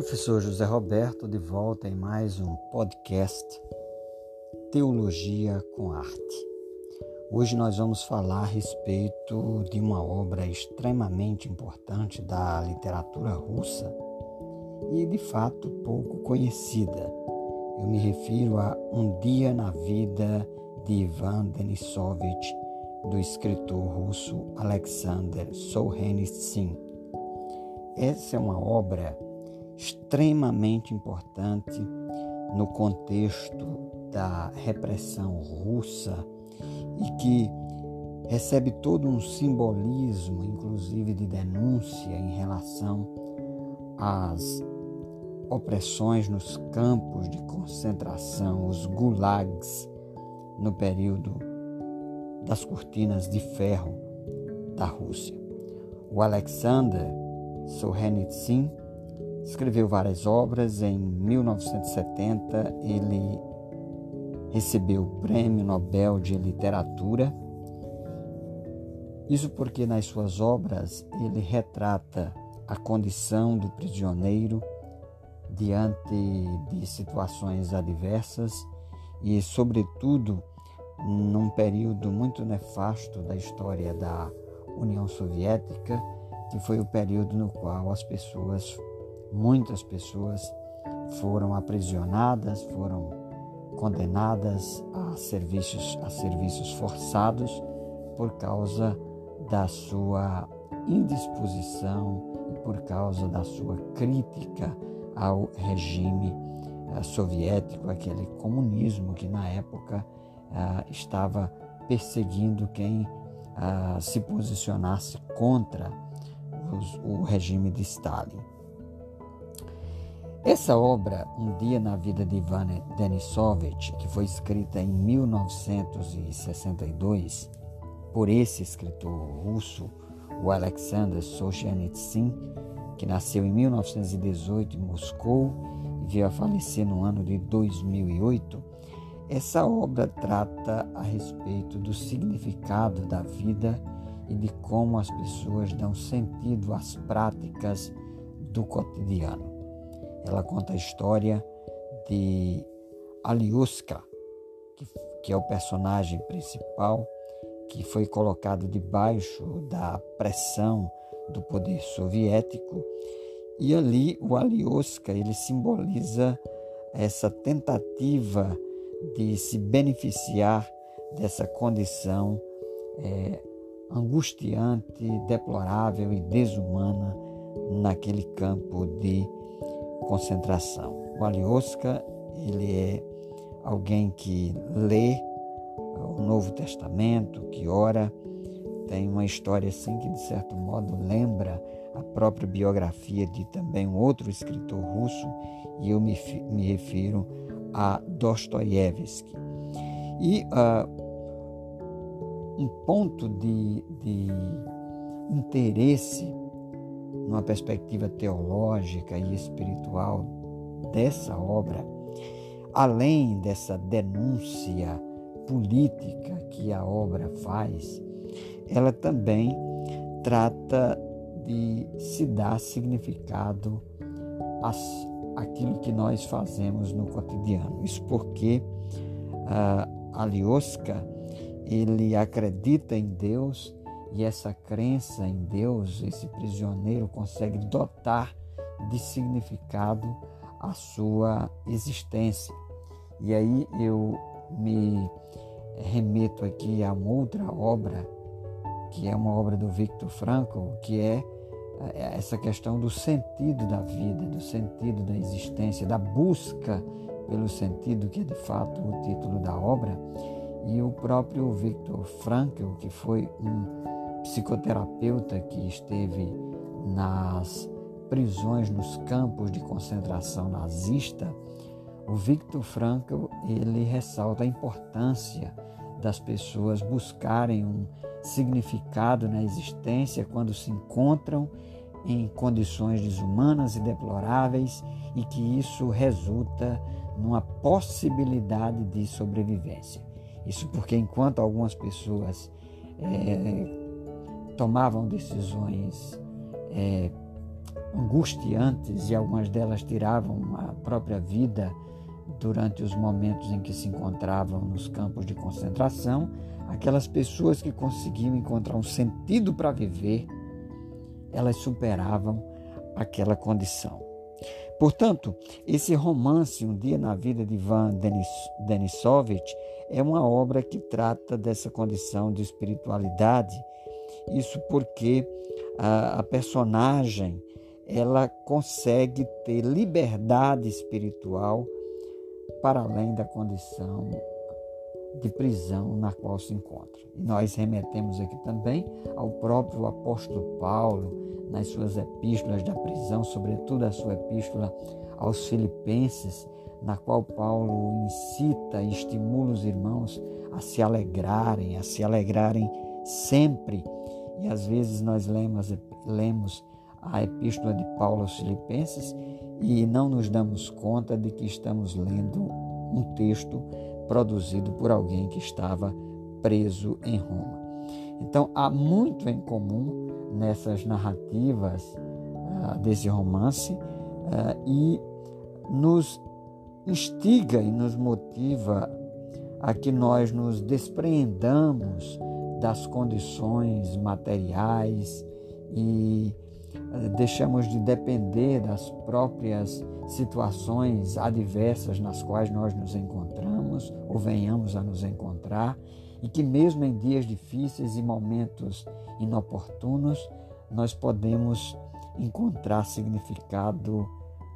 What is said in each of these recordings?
Professor José Roberto de volta em mais um podcast Teologia com Arte. Hoje nós vamos falar a respeito de uma obra extremamente importante da literatura russa e de fato pouco conhecida. Eu me refiro a Um Dia na Vida de Ivan Denisovich, do escritor russo Alexander Solzhenitsyn. Essa é uma obra extremamente importante no contexto da repressão russa e que recebe todo um simbolismo, inclusive de denúncia em relação às opressões nos campos de concentração, os gulags, no período das cortinas de ferro da Rússia. O Alexander Solzhenitsyn Escreveu várias obras. Em 1970, ele recebeu o Prêmio Nobel de Literatura. Isso porque nas suas obras ele retrata a condição do prisioneiro diante de situações adversas e, sobretudo, num período muito nefasto da história da União Soviética, que foi o período no qual as pessoas Muitas pessoas foram aprisionadas, foram condenadas a serviços, a serviços forçados por causa da sua indisposição e por causa da sua crítica ao regime uh, soviético, aquele comunismo que na época uh, estava perseguindo quem uh, se posicionasse contra o regime de Stalin. Essa obra, Um Dia na Vida de Ivan Denisovich, que foi escrita em 1962 por esse escritor russo, o Alexander Solzhenitsyn, que nasceu em 1918 em Moscou e veio a falecer no ano de 2008, essa obra trata a respeito do significado da vida e de como as pessoas dão sentido às práticas do cotidiano. Ela conta a história de Aliuska, que, que é o personagem principal que foi colocado debaixo da pressão do poder soviético. E ali o Aliuska ele simboliza essa tentativa de se beneficiar dessa condição é, angustiante, deplorável e desumana naquele campo de concentração. O Alioska, ele é alguém que lê o Novo Testamento, que ora, tem uma história assim que de certo modo lembra a própria biografia de também um outro escritor russo, e eu me, me refiro a Dostoiévski. E uh, um ponto de, de interesse numa perspectiva teológica e espiritual dessa obra, além dessa denúncia política que a obra faz, ela também trata de se dar significado às, àquilo que nós fazemos no cotidiano. Isso porque uh, Alioska ele acredita em Deus e essa crença em Deus, esse prisioneiro consegue dotar de significado a sua existência. E aí eu me remeto aqui a uma outra obra, que é uma obra do Victor Frankl, que é, é essa questão do sentido da vida, do sentido da existência, da busca pelo sentido, que é de fato o título da obra. E o próprio Victor Frankl, que foi um psicoterapeuta que esteve nas prisões nos campos de concentração nazista, o Viktor Frankl ele ressalta a importância das pessoas buscarem um significado na existência quando se encontram em condições desumanas e deploráveis e que isso resulta numa possibilidade de sobrevivência. Isso porque enquanto algumas pessoas é, tomavam decisões é, angustiantes e algumas delas tiravam a própria vida durante os momentos em que se encontravam nos campos de concentração, aquelas pessoas que conseguiam encontrar um sentido para viver, elas superavam aquela condição. Portanto, esse romance Um Dia na Vida de Ivan Denis, Denisovich é uma obra que trata dessa condição de espiritualidade. Isso porque a, a personagem ela consegue ter liberdade espiritual para além da condição de prisão na qual se encontra. E nós remetemos aqui também ao próprio apóstolo Paulo, nas suas epístolas da prisão, sobretudo a sua epístola aos Filipenses, na qual Paulo incita e estimula os irmãos a se alegrarem, a se alegrarem sempre. E às vezes nós lemos, lemos a epístola de Paulo aos Filipenses e não nos damos conta de que estamos lendo um texto produzido por alguém que estava preso em Roma. Então há muito em comum nessas narrativas uh, desse romance uh, e nos instiga e nos motiva a que nós nos despreendamos das condições materiais e eh, deixamos de depender das próprias situações adversas nas quais nós nos encontramos ou venhamos a nos encontrar e que mesmo em dias difíceis e momentos inoportunos nós podemos encontrar significado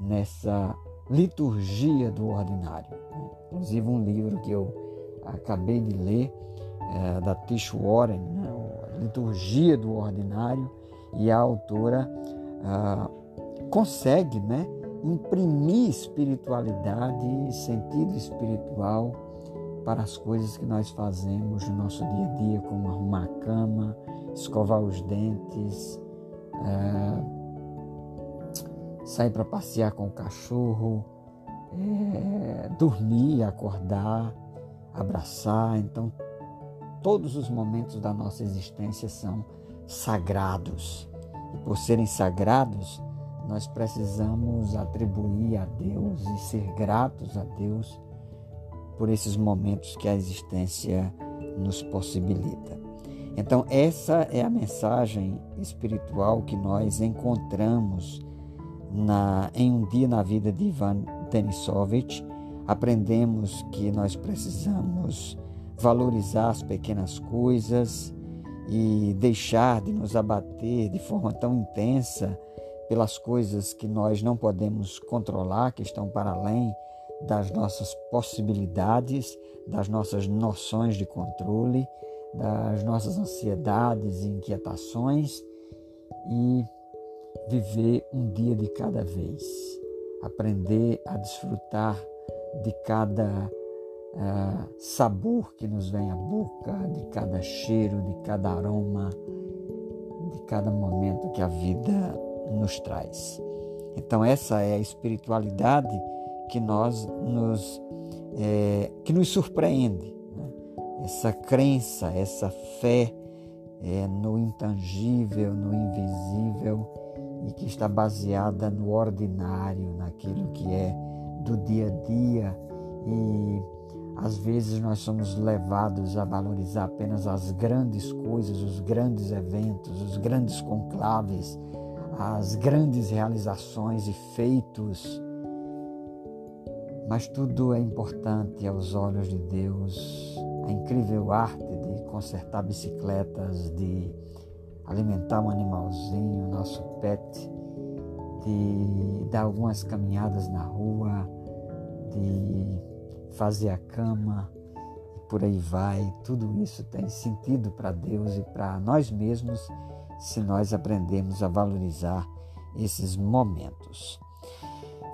nessa liturgia do ordinário. Né? Inclusive um livro que eu acabei de ler é, da Tish Warren, né? Liturgia do Ordinário, e a autora ah, consegue né, imprimir espiritualidade e sentido espiritual para as coisas que nós fazemos no nosso dia a dia, como arrumar a cama, escovar os dentes, é, sair para passear com o cachorro, é, dormir, acordar, abraçar. Então, todos os momentos da nossa existência são sagrados. E por serem sagrados, nós precisamos atribuir a Deus e ser gratos a Deus por esses momentos que a existência nos possibilita. Então, essa é a mensagem espiritual que nós encontramos na, em um dia na vida de Ivan Denisovich. Aprendemos que nós precisamos valorizar as pequenas coisas e deixar de nos abater de forma tão intensa pelas coisas que nós não podemos controlar, que estão para além das nossas possibilidades, das nossas noções de controle, das nossas ansiedades e inquietações e viver um dia de cada vez, aprender a desfrutar de cada uh, sabor que nos vem à boca, de cada cheiro, de cada aroma, de cada momento que a vida nos traz. Então essa é a espiritualidade que nós nos é, que nos surpreende, né? essa crença, essa fé é, no intangível, no invisível e que está baseada no ordinário, naquilo que é do dia a dia e às vezes nós somos levados a valorizar apenas as grandes coisas, os grandes eventos, os grandes conclaves, as grandes realizações e feitos mas tudo é importante aos olhos de Deus. A incrível arte de consertar bicicletas, de alimentar um animalzinho, nosso pet, de dar algumas caminhadas na rua, de fazer a cama, e por aí vai. Tudo isso tem sentido para Deus e para nós mesmos se nós aprendemos a valorizar esses momentos.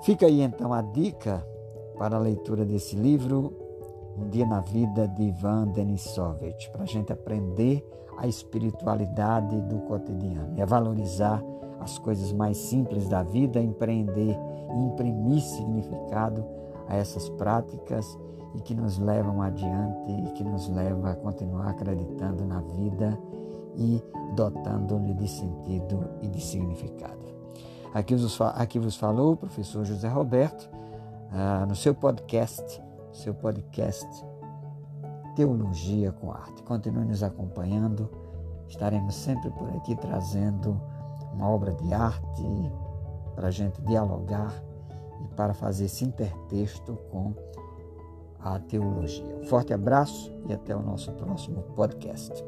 Fica aí então a dica para a leitura desse livro, Um Dia na Vida de Ivan Denisovich, para a gente aprender a espiritualidade do cotidiano e a valorizar as coisas mais simples da vida, empreender e imprimir significado a essas práticas e que nos levam adiante e que nos levam a continuar acreditando na vida e dotando-lhe de sentido e de significado. Aqui vos, aqui vos falou o professor José Roberto, ah, no seu podcast, seu podcast Teologia com Arte. Continue nos acompanhando, estaremos sempre por aqui trazendo uma obra de arte para a gente dialogar e para fazer esse intertexto com a teologia. Forte abraço e até o nosso próximo podcast.